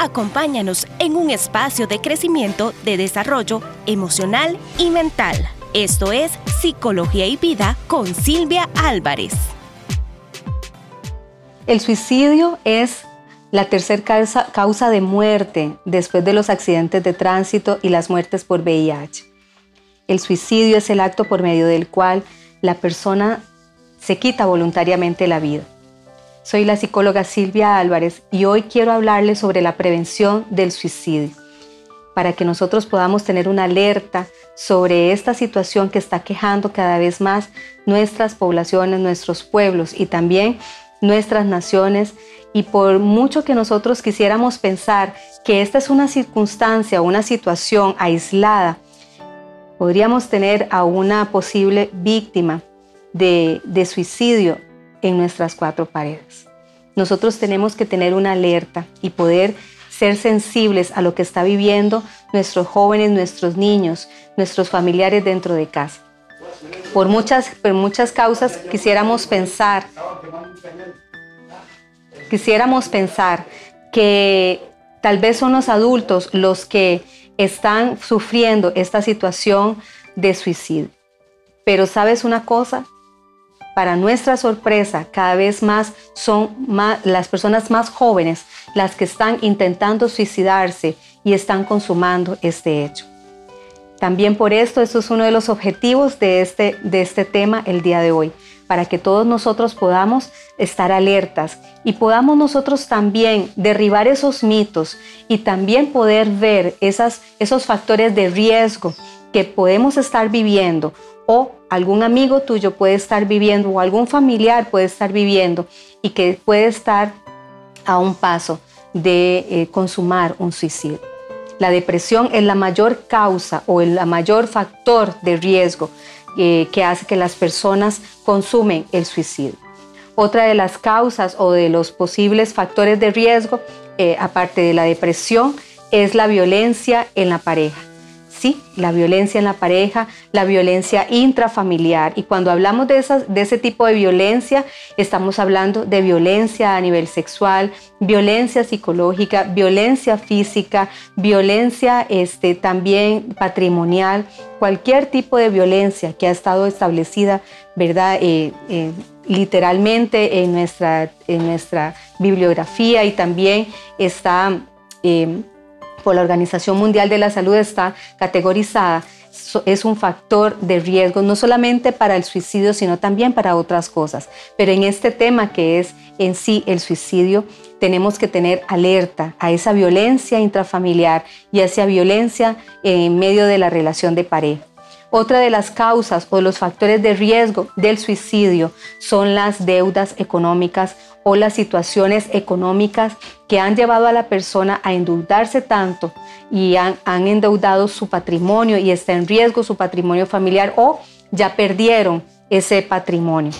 Acompáñanos en un espacio de crecimiento, de desarrollo emocional y mental. Esto es Psicología y Vida con Silvia Álvarez. El suicidio es la tercera causa, de muerte después de los accidentes de tránsito y las muertes por VIH. El suicidio es el acto por medio del cual la persona se quita voluntariamente la vida. Soy la psicóloga Silvia Álvarez y hoy quiero hablarles sobre la prevención del suicidio, para que nosotros podamos tener una alerta sobre esta situación que está quejando cada vez más nuestras poblaciones, nuestros pueblos y también nuestras naciones y por mucho que nosotros quisiéramos pensar que esta es una circunstancia, una situación aislada, podríamos tener a una posible víctima de, de suicidio en nuestras cuatro paredes. Nosotros tenemos que tener una alerta y poder ser sensibles a lo que está viviendo nuestros jóvenes, nuestros niños, nuestros familiares dentro de casa. Por muchas, por muchas causas quisiéramos pensar quisiéramos pensar que tal vez son los adultos los que están sufriendo esta situación de suicidio. Pero sabes una cosa, para nuestra sorpresa, cada vez más son las personas más jóvenes las que están intentando suicidarse y están consumando este hecho. También por esto, eso es uno de los objetivos de este, de este tema el día de hoy, para que todos nosotros podamos estar alertas y podamos nosotros también derribar esos mitos y también poder ver esos factores de riesgo que podemos estar viviendo o algún amigo tuyo puede estar viviendo o algún familiar puede estar viviendo y que puede estar a un paso de eh, consumar un suicidio. La depresión es la mayor causa o el mayor factor de riesgo eh, que hace que las personas consumen el suicidio. Otra de las causas o de los posibles factores de riesgo, eh, aparte de la depresión, es la violencia en la pareja. Sí, la violencia en la pareja, la violencia intrafamiliar. Y cuando hablamos de, esas, de ese tipo de violencia, estamos hablando de violencia a nivel sexual, violencia psicológica, violencia física, violencia este, también patrimonial, cualquier tipo de violencia que ha estado establecida, ¿verdad? Eh, eh, literalmente en nuestra, en nuestra bibliografía y también está... Eh, por la Organización Mundial de la Salud está categorizada, es un factor de riesgo no solamente para el suicidio, sino también para otras cosas. Pero en este tema que es en sí el suicidio, tenemos que tener alerta a esa violencia intrafamiliar y a esa violencia en medio de la relación de pareja. Otra de las causas o los factores de riesgo del suicidio son las deudas económicas o las situaciones económicas que han llevado a la persona a endeudarse tanto y han, endeudado su patrimonio y está en riesgo su patrimonio familiar o ya perdieron ese patrimonio.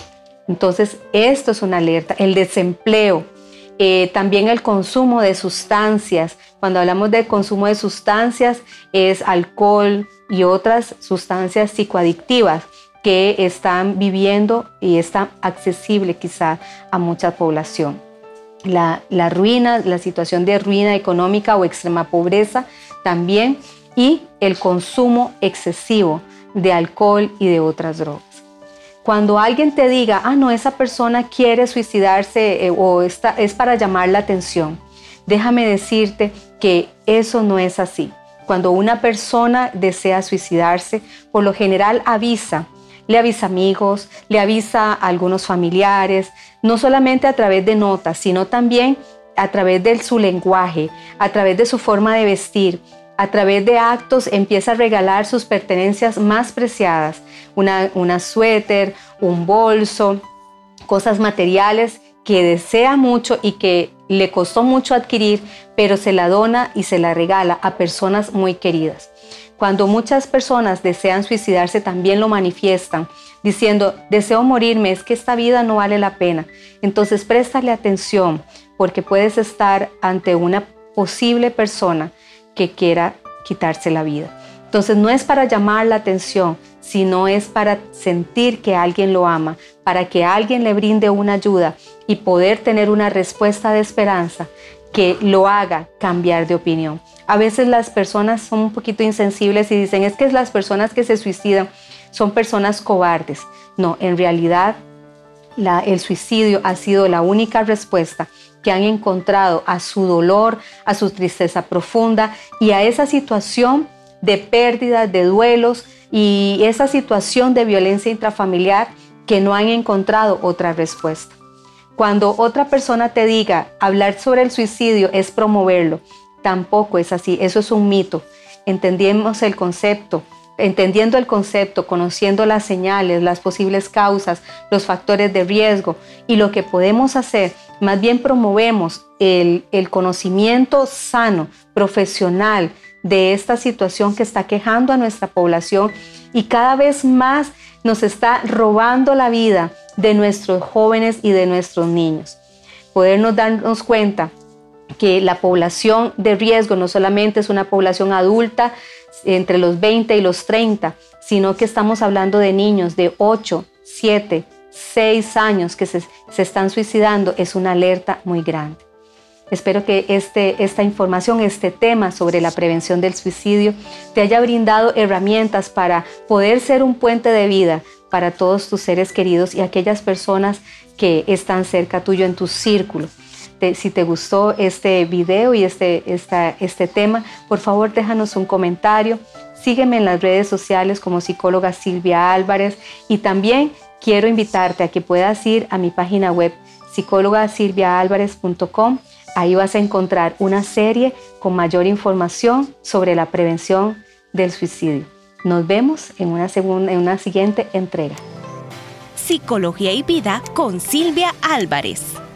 Entonces, esto es una alerta. El desempleo, eh, también el consumo de sustancias. Cuando hablamos de consumo de sustancias, es alcohol y otras sustancias psicoadictivas que están viviendo y están accesibles quizá a mucha población. La, la ruina, la situación de ruina económica o extrema pobreza también y el consumo excesivo de alcohol y de otras drogas. Cuando alguien te diga, ah, no, esa persona quiere suicidarse eh, o está, es para llamar la atención, déjame decirte que eso no es así. Cuando una persona desea suicidarse, por lo general avisa, le avisa amigos, le avisa a algunos familiares, no solamente a través de notas, sino también a través de su lenguaje, a través de su forma de vestir, a través de actos empieza a regalar sus pertenencias más preciadas, una, una suéter, un bolso, cosas materiales que desea mucho y que le costó mucho adquirir, pero se la dona y se la regala a personas muy queridas. Cuando muchas personas desean suicidarse, también lo manifiestan, diciendo, deseo morirme, es que esta vida no vale la pena. Entonces préstale atención, porque puedes estar ante una posible persona que quiera quitarse la vida. Entonces no es para llamar la atención, sino es para sentir que alguien lo ama, para que alguien le brinde una ayuda y poder tener una respuesta de esperanza que lo haga cambiar de opinión. A veces las personas son un poquito insensibles y dicen, es que las personas que se suicidan son personas cobardes. No, en realidad el suicidio ha sido la única respuesta que han encontrado a su dolor, a su tristeza profunda y a esa situación de pérdida, de duelos y esa situación de violencia intrafamiliar que no han encontrado otra respuesta. Cuando otra persona te diga hablar sobre el suicidio es promoverlo, tampoco es así, eso es un mito. Entendemos el concepto, entendiendo el concepto, conociendo las señales, las posibles causas, los factores de riesgo y lo que podemos hacer, más bien promovemos el, el conocimiento sano, profesional de esta situación que está quejando a nuestra población y cada vez más nos está robando la vida de nuestros jóvenes y de nuestros niños. Podernos darnos cuenta que la población de riesgo no solamente es una población adulta entre los 20 y los 30, sino que estamos hablando de niños de 8, 7, 6 años que se, se están suicidando, es una alerta muy grande. Espero que este, esta información, este tema sobre la prevención del suicidio, te haya brindado herramientas para poder ser un puente de vida para todos tus seres queridos y aquellas personas que están cerca tuyo en tu círculo. si te gustó este video y este, este tema, por favor déjanos un comentario. Sígueme en las redes sociales como psicóloga Silvia Álvarez y también quiero invitarte a que puedas ir a mi página web psicólogasilviaalvarez.com Ahí vas a encontrar una serie con mayor información sobre la prevención del suicidio. Nos vemos en una, segunda, en una siguiente entrega. Psicología y vida con Silvia Álvarez.